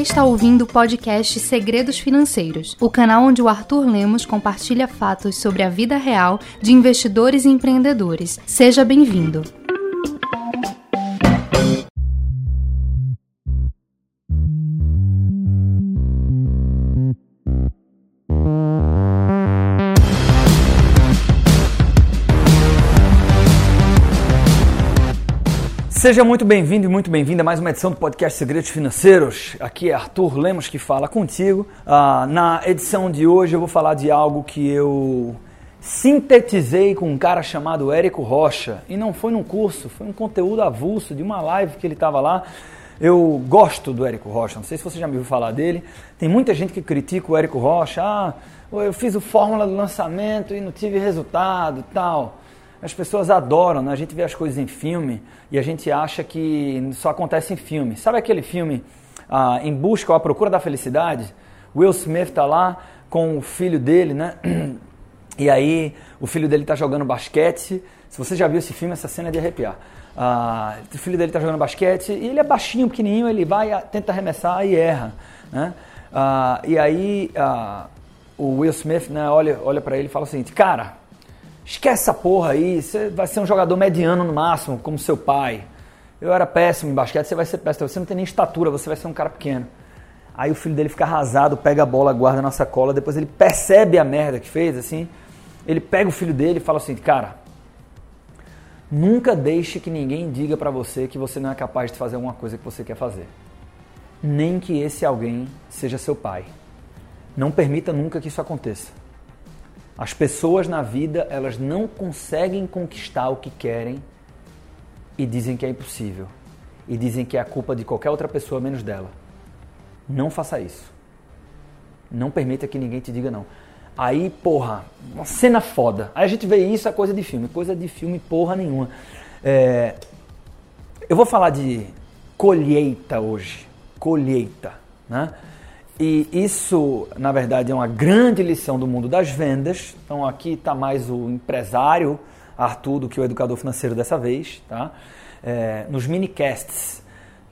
está ouvindo o podcast Segredos Financeiros, o canal onde o Arthur Lemos compartilha fatos sobre a vida real de investidores e empreendedores. Seja bem-vindo. Seja muito bem-vindo e muito bem-vinda a mais uma edição do podcast Segredos Financeiros. Aqui é Arthur Lemos que fala contigo. Ah, na edição de hoje eu vou falar de algo que eu sintetizei com um cara chamado Érico Rocha. E não foi num curso, foi um conteúdo avulso de uma live que ele estava lá. Eu gosto do Érico Rocha, não sei se você já me ouviu falar dele. Tem muita gente que critica o Érico Rocha. Ah, eu fiz o fórmula do lançamento e não tive resultado tal. As pessoas adoram, né? A gente vê as coisas em filme e a gente acha que só acontece em filme. Sabe aquele filme ah, Em Busca ou A Procura da Felicidade? Will Smith está lá com o filho dele, né? E aí o filho dele está jogando basquete. Se você já viu esse filme, essa cena é de arrepiar. Ah, o filho dele está jogando basquete e ele é baixinho, pequenininho, ele vai, tenta arremessar e erra. Né? Ah, e aí ah, o Will Smith né, olha, olha para ele e fala o seguinte, cara, Esquece essa porra aí, você vai ser um jogador mediano no máximo, como seu pai. Eu era péssimo em basquete, você vai ser péssimo. Você não tem nem estatura, você vai ser um cara pequeno. Aí o filho dele fica arrasado, pega a bola, guarda na sacola, depois ele percebe a merda que fez, assim. Ele pega o filho dele e fala assim: Cara, nunca deixe que ninguém diga para você que você não é capaz de fazer alguma coisa que você quer fazer. Nem que esse alguém seja seu pai. Não permita nunca que isso aconteça. As pessoas na vida, elas não conseguem conquistar o que querem e dizem que é impossível. E dizem que é a culpa de qualquer outra pessoa menos dela. Não faça isso. Não permita que ninguém te diga não. Aí, porra, uma cena foda. Aí a gente vê isso, é coisa de filme. Coisa de filme, porra nenhuma. É... Eu vou falar de colheita hoje. Colheita, né? E isso, na verdade, é uma grande lição do mundo das vendas. Então aqui está mais o empresário Arthur do que o educador financeiro dessa vez, tá? É, nos minicasts,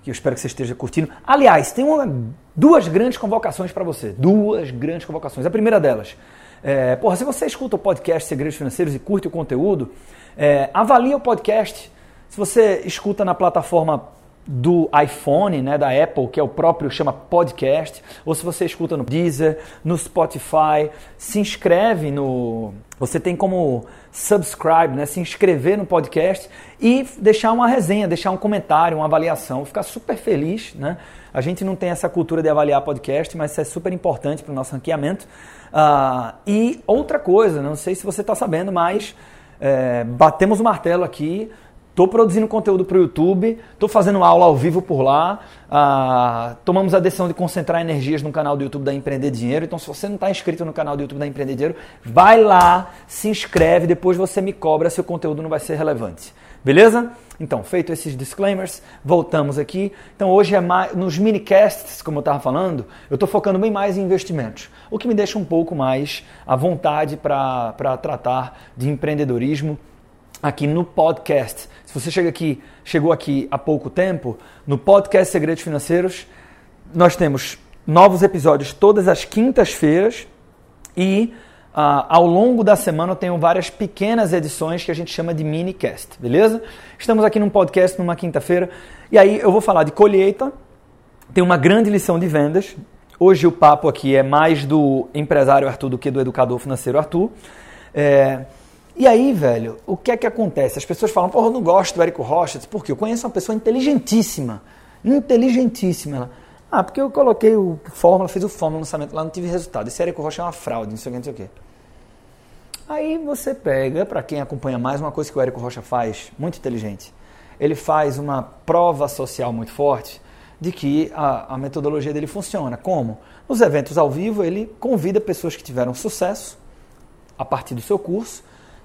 que eu espero que você esteja curtindo. Aliás, tem uma, duas grandes convocações para você. Duas grandes convocações. A primeira delas, é, porra, se você escuta o podcast Segredos Financeiros e curte o conteúdo, é, avalie o podcast. Se você escuta na plataforma do iPhone, né, da Apple, que é o próprio chama podcast, ou se você escuta no Deezer, no Spotify, se inscreve no, você tem como subscribe, né, se inscrever no podcast e deixar uma resenha, deixar um comentário, uma avaliação, ficar super feliz, né? A gente não tem essa cultura de avaliar podcast, mas isso é super importante para o nosso ranqueamento. Uh, e outra coisa, não sei se você está sabendo, mas é, batemos o martelo aqui Estou produzindo conteúdo para o YouTube, estou fazendo aula ao vivo por lá. Ah, tomamos a decisão de concentrar energias no canal do YouTube da Empreender Dinheiro. Então, se você não está inscrito no canal do YouTube da Empreender Dinheiro, vai lá, se inscreve, depois você me cobra se o conteúdo não vai ser relevante. Beleza? Então, feito esses disclaimers, voltamos aqui. Então, hoje é mais, nos minicasts, como eu estava falando, eu estou focando bem mais em investimentos, o que me deixa um pouco mais à vontade para tratar de empreendedorismo aqui no podcast. Se você chega aqui, chegou aqui há pouco tempo, no podcast Segredos Financeiros, nós temos novos episódios todas as quintas-feiras e uh, ao longo da semana eu tenho várias pequenas edições que a gente chama de minicast, beleza? Estamos aqui num podcast numa quinta-feira e aí eu vou falar de colheita, tem uma grande lição de vendas. Hoje o papo aqui é mais do empresário Arthur do que do educador financeiro Arthur. É, e aí, velho, o que é que acontece? As pessoas falam, porra, eu não gosto do Érico Rocha. Por quê? Eu conheço uma pessoa inteligentíssima. Inteligentíssima. Ela, ah, porque eu coloquei o fórmula, fiz o fórmula no lançamento lá, não tive resultado. Esse Érico Rocha é uma fraude, não sei o que, não sei o que. Aí você pega, para quem acompanha mais, uma coisa que o Érico Rocha faz, muito inteligente. Ele faz uma prova social muito forte de que a, a metodologia dele funciona. Como? Nos eventos ao vivo, ele convida pessoas que tiveram sucesso a partir do seu curso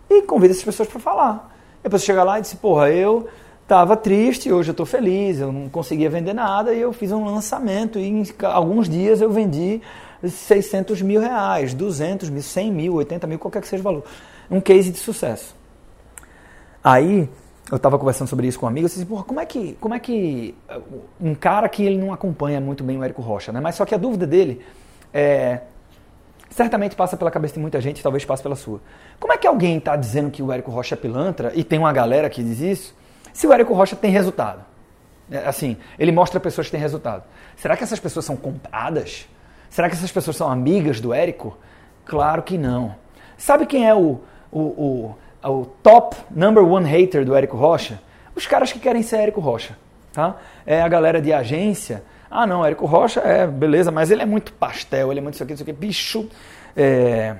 e convida essas pessoas para falar. Depois você chega lá e diz, porra, eu estava triste, hoje eu estou feliz, eu não conseguia vender nada e eu fiz um lançamento e em alguns dias eu vendi 600 mil reais, 200 mil, 100 mil, 80 mil, qualquer que seja o valor. Um case de sucesso. Aí eu estava conversando sobre isso com um amigo, eu disse, porra, como é que, como é que um cara que ele não acompanha muito bem o Érico Rocha, né? Mas só que a dúvida dele é, certamente passa pela cabeça de muita gente, talvez passe pela sua. Como é que alguém está dizendo que o Érico Rocha é pilantra e tem uma galera que diz isso, se o Érico Rocha tem resultado? É, assim, ele mostra pessoas que têm resultado. Será que essas pessoas são compradas? Será que essas pessoas são amigas do Érico? Claro que não. Sabe quem é o, o, o, o top number one hater do Érico Rocha? Os caras que querem ser Érico Rocha. Tá? É a galera de agência. Ah, não, Érico Rocha é beleza, mas ele é muito pastel, ele é muito isso aqui, isso aqui. Bicho. É...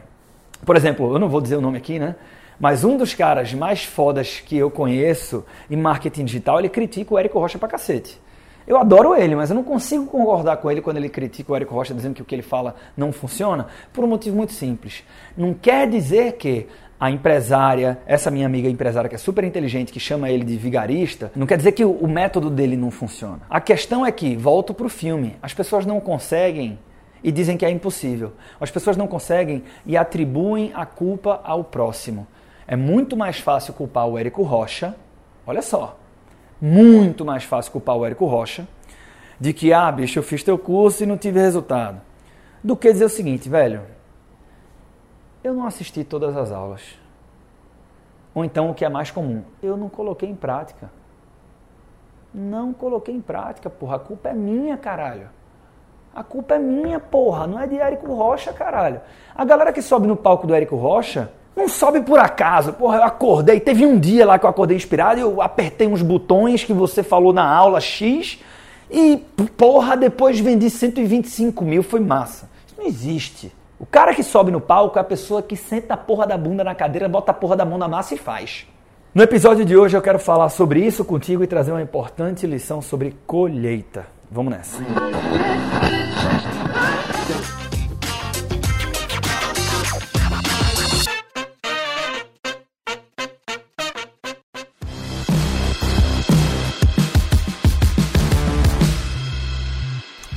Por exemplo, eu não vou dizer o nome aqui, né? Mas um dos caras mais fodas que eu conheço em marketing digital, ele critica o Érico Rocha pra cacete. Eu adoro ele, mas eu não consigo concordar com ele quando ele critica o Érico Rocha dizendo que o que ele fala não funciona, por um motivo muito simples. Não quer dizer que a empresária, essa minha amiga empresária que é super inteligente, que chama ele de vigarista, não quer dizer que o, método dele não funciona. A questão é que, volto para o filme, as pessoas não conseguem e dizem que é impossível. As pessoas não conseguem e atribuem a culpa ao próximo. É muito mais fácil culpar o Érico Rocha, olha só, muito mais fácil culpar o Érico Rocha de que, ah, bicho, eu fiz teu curso e não tive resultado, do que dizer o seguinte, velho, eu não assisti todas as aulas. Ou então, o que é mais comum, eu não coloquei em prática. Não coloquei em prática, porra, a culpa é minha, caralho. A culpa é minha, porra, não é de Érico Rocha, caralho. A galera que sobe no palco do Érico Rocha não sobe por acaso. Porra, eu acordei. Teve um dia lá que eu acordei inspirado e eu apertei uns botões que você falou na aula X e, porra, depois vendi 125 mil. Foi massa. Isso não existe. O cara que sobe no palco é a pessoa que senta a porra da bunda na cadeira, bota a porra da mão na massa e faz. No episódio de hoje eu quero falar sobre isso contigo e trazer uma importante lição sobre colheita. Vamos nessa.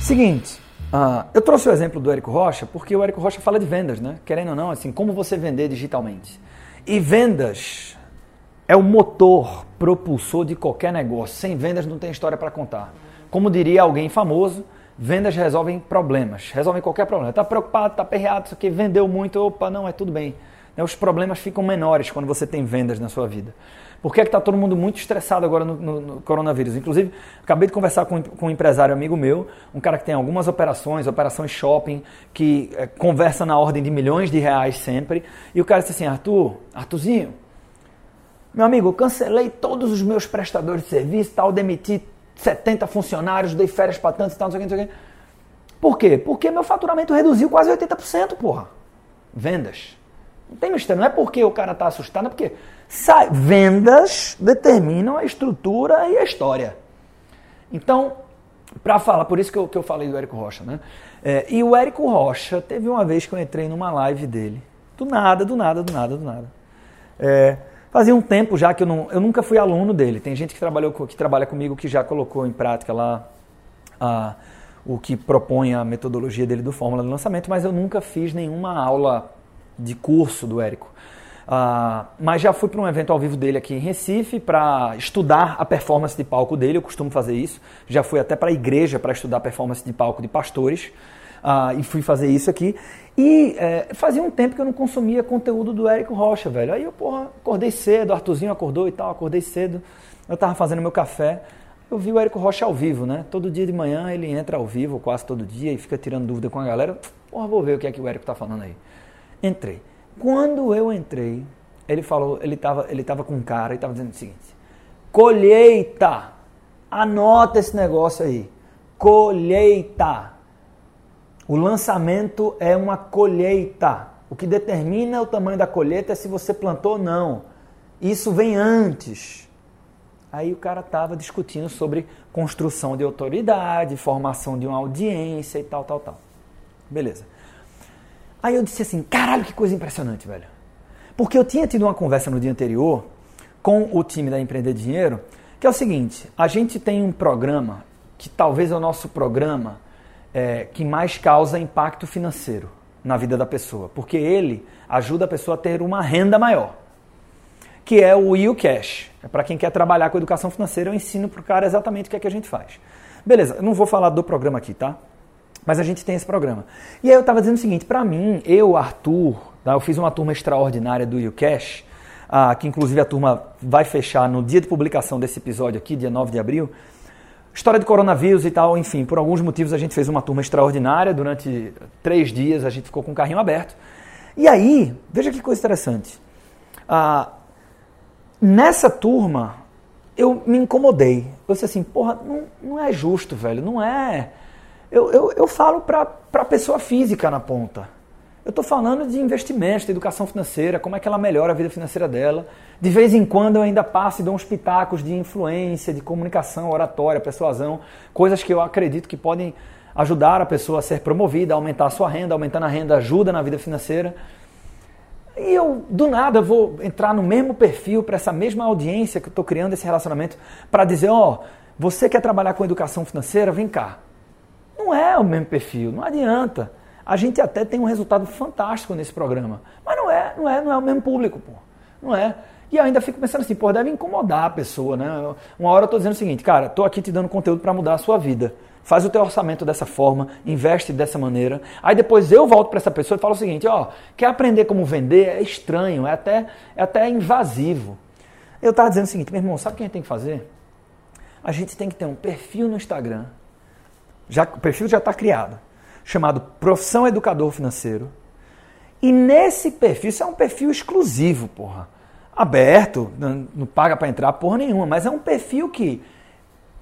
Seguinte, uh, eu trouxe o exemplo do Érico Rocha porque o Érico Rocha fala de vendas, né? Querendo ou não, assim, como você vender digitalmente. E vendas é o motor propulsor de qualquer negócio. Sem vendas não tem história para contar. Como diria alguém famoso, vendas resolvem problemas, resolvem qualquer problema. Está preocupado, está perreado, isso aqui vendeu muito, opa, não, é tudo bem. Os problemas ficam menores quando você tem vendas na sua vida. Por que é está todo mundo muito estressado agora no, no, no, coronavírus? Inclusive, acabei de conversar com, com um empresário amigo meu, um cara que tem algumas operações, operações shopping, que é, conversa na ordem de milhões de reais sempre. E o cara disse assim: Arthur, Arthurzinho, meu amigo, eu cancelei todos os meus prestadores de serviço, tal, demiti 70 funcionários, dei férias para tantos e tal, não sei o que, não sei o que. Por quê? Porque meu faturamento reduziu quase 80%, porra. Vendas. Não tem mistério, não é porque o cara está assustado, é porque sai, vendas determinam a estrutura e a história. Então, para falar, por isso que eu, que eu falei do Érico Rocha, né? É, e o Érico Rocha, teve uma vez que eu entrei numa live dele, do nada, do nada, do nada, do nada. É, fazia um tempo já que eu, não, eu nunca fui aluno dele. Tem gente que, trabalhou, que trabalha comigo que já colocou em prática lá a, o que propõe a metodologia dele do Fórmula de Lançamento, mas eu nunca fiz nenhuma aula de curso do Érico. Uh, mas já fui para um evento ao vivo dele aqui em Recife para estudar a performance de palco dele, eu costumo fazer isso. Já fui até para a igreja para estudar a performance de palco de pastores uh, e fui fazer isso aqui. E é, fazia um tempo que eu não consumia conteúdo do Érico Rocha, velho. Aí eu, porra, acordei cedo, o Arthurzinho acordou e tal, acordei cedo. Eu estava fazendo meu café, eu vi o Érico Rocha ao vivo, né? Todo dia de manhã ele entra ao vivo, quase todo dia, e fica tirando dúvida com a galera. Porra, vou ver o que é que o Érico está falando aí. Entrei. Quando eu entrei, ele falou, ele estava ele tava com um cara e estava dizendo o seguinte: colheita, anota esse negócio aí, colheita. O lançamento é uma colheita. O que determina o tamanho da colheita é se você plantou ou não. Isso vem antes. Aí o cara estava discutindo sobre construção de autoridade, formação de uma audiência e tal, tal, tal. Beleza. Aí eu disse assim, caralho, que coisa impressionante, velho. Porque eu tinha tido uma conversa no dia anterior com o time da Empreender Dinheiro, que é o seguinte, a gente tem um programa que talvez é o nosso programa é, que mais causa impacto financeiro na vida da pessoa, porque ele ajuda a pessoa a ter uma renda maior. que é o UCash. É para quem quer trabalhar com educação financeira, eu ensino para o cara exatamente o que é que a gente faz. Beleza, eu não vou falar do programa aqui, tá? Mas a gente tem esse programa. E aí eu estava dizendo o seguinte, para mim, eu, Arthur, tá? eu fiz uma turma extraordinária do UCash, ah, que inclusive a turma vai fechar no dia de publicação desse episódio aqui, dia 9 de abril. História de coronavírus e tal, enfim, por alguns motivos a gente fez uma turma extraordinária. Durante três dias a gente ficou com o carrinho aberto. E aí, veja que coisa interessante. Ah, nessa turma, eu me incomodei. Eu disse assim, porra, não, não é justo, velho, não é. Eu, eu, eu falo para a pessoa física na ponta. Eu estou falando de investimentos, de educação financeira, como é que ela melhora a vida financeira dela. De vez em quando eu ainda passo e dou uns pitacos de influência, de comunicação, oratória, persuasão, coisas que eu acredito que podem ajudar a pessoa a ser promovida, aumentar a sua renda, aumentando a renda ajuda na vida financeira. E eu, do nada, vou entrar no mesmo perfil para essa mesma audiência que eu estou criando esse relacionamento para dizer, ó, oh, você quer trabalhar com educação financeira? Vem cá. Não é o mesmo perfil, não adianta. A gente até tem um resultado fantástico nesse programa. Mas não é, não é, não é o mesmo público, pô. Não é. E eu ainda fico pensando assim, pô, deve incomodar a pessoa, né? Uma hora eu tô dizendo o seguinte, cara, tô aqui te dando conteúdo para mudar a sua vida. Faz o teu orçamento dessa forma, investe dessa maneira. Aí depois eu volto para essa pessoa e falo o seguinte, ó, quer aprender como vender? É estranho, é até, é até invasivo. Eu tava dizendo o seguinte, meu irmão, sabe o que a gente tem que fazer? A gente tem que ter um perfil no Instagram. Já, o perfil já está criado chamado Profissão Educador Financeiro. E nesse perfil, isso é um perfil exclusivo, porra. Aberto, não, paga para entrar porra nenhuma, mas é um perfil que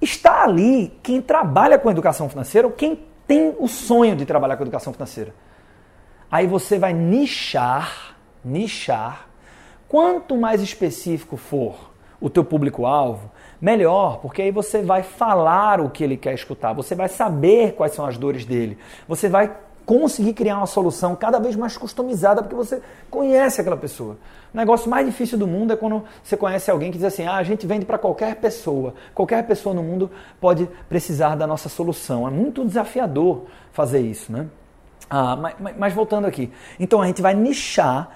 está ali quem trabalha com educação financeira ou quem tem o sonho de trabalhar com educação financeira. Aí você vai nichar, nichar. Quanto mais específico for o teu público-alvo, melhor, porque aí você vai falar o que ele quer escutar, você vai saber quais são as dores dele, você vai conseguir criar uma solução cada vez mais customizada porque você conhece aquela pessoa. O negócio mais difícil do mundo é quando você conhece alguém que diz assim: ah, a gente vende para qualquer pessoa, qualquer pessoa no mundo pode precisar da nossa solução. É muito desafiador fazer isso, né? Ah, mas, mas voltando aqui, então a gente vai nichar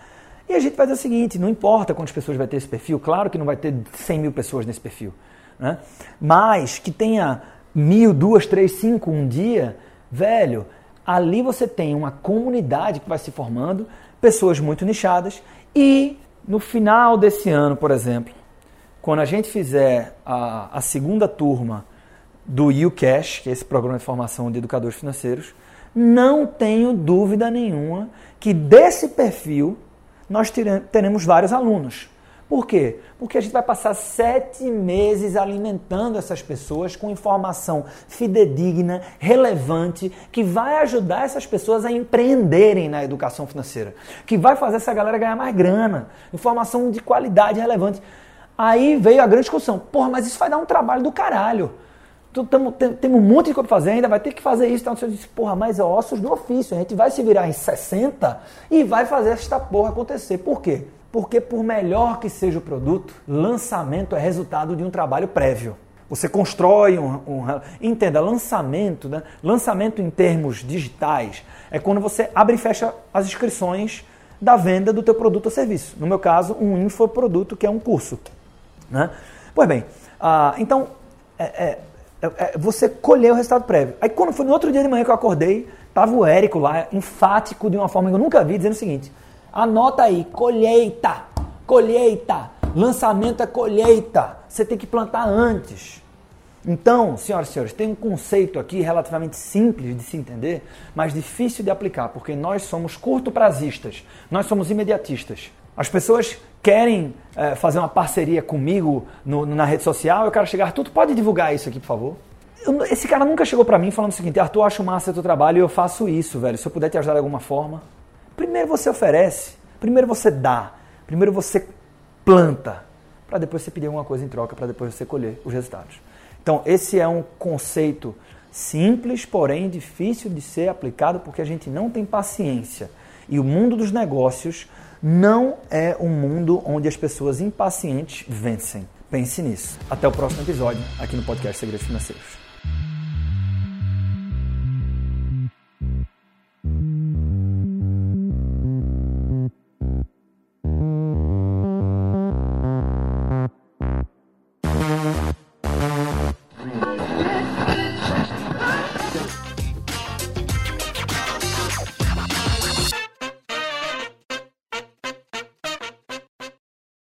e a gente vai dizer o seguinte: não importa quantas pessoas vai ter esse perfil, claro que não vai ter 100 mil pessoas nesse perfil né? mas que tenha mil, duas, três, cinco um dia, velho, ali você tem uma comunidade que vai se formando, pessoas muito nichadas e no final desse ano, por exemplo, quando a gente fizer a, a segunda turma do UCash, que é esse programa de formação de educadores financeiros, não tenho dúvida nenhuma que desse perfil nós teremos vários alunos. Por quê? Porque a gente vai passar sete meses alimentando essas pessoas com informação fidedigna, relevante, que vai ajudar essas pessoas a empreenderem na educação financeira, que vai fazer essa galera ganhar mais grana, informação de qualidade relevante. Aí veio a grande discussão: porra, mas isso vai dar um trabalho do caralho. Tamo, tem, um monte de coisa pra fazer ainda, vai ter que fazer isso. Então você disse, porra, mas é ossos do ofício. A gente vai se virar em 60 e vai fazer esta porra acontecer. Por quê? Porque, por melhor que seja o produto, lançamento é resultado de um trabalho prévio. Você constrói um. um entenda, lançamento, né? lançamento em termos digitais é quando você abre e fecha as inscrições da venda do teu produto ou serviço. No meu caso, um infoproduto, que é um curso. Né? Pois bem, ah, então, é, é você colheu o resultado prévio. Aí, quando foi no outro dia de manhã que eu acordei, estava o Érico lá, enfático de uma forma que eu nunca vi, dizendo o seguinte: Anota aí, colheita, colheita. Lançamento é colheita. Você tem que plantar antes. Então, senhoras e senhores, tem um conceito aqui relativamente simples de se entender, mas difícil de aplicar, porque nós somos curto-prazistas, nós somos imediatistas. As pessoas querem é, fazer uma parceria comigo no, na rede social, eu quero chegar, tu pode divulgar isso aqui, por favor? Eu, esse cara nunca chegou para mim falando o seguinte, Arthur, acho massa teu trabalho e eu faço isso, velho, se eu puder te ajudar de alguma forma. Primeiro você oferece, primeiro você dá, primeiro você planta, para depois você pedir alguma coisa em troca, para depois você colher os resultados. Então, esse é um conceito simples, porém difícil de ser aplicado porque a gente não tem paciência. E o mundo dos negócios não é um mundo onde as pessoas impacientes vencem. Pense nisso. Até o próximo episódio aqui no podcast Segredos Financeiros.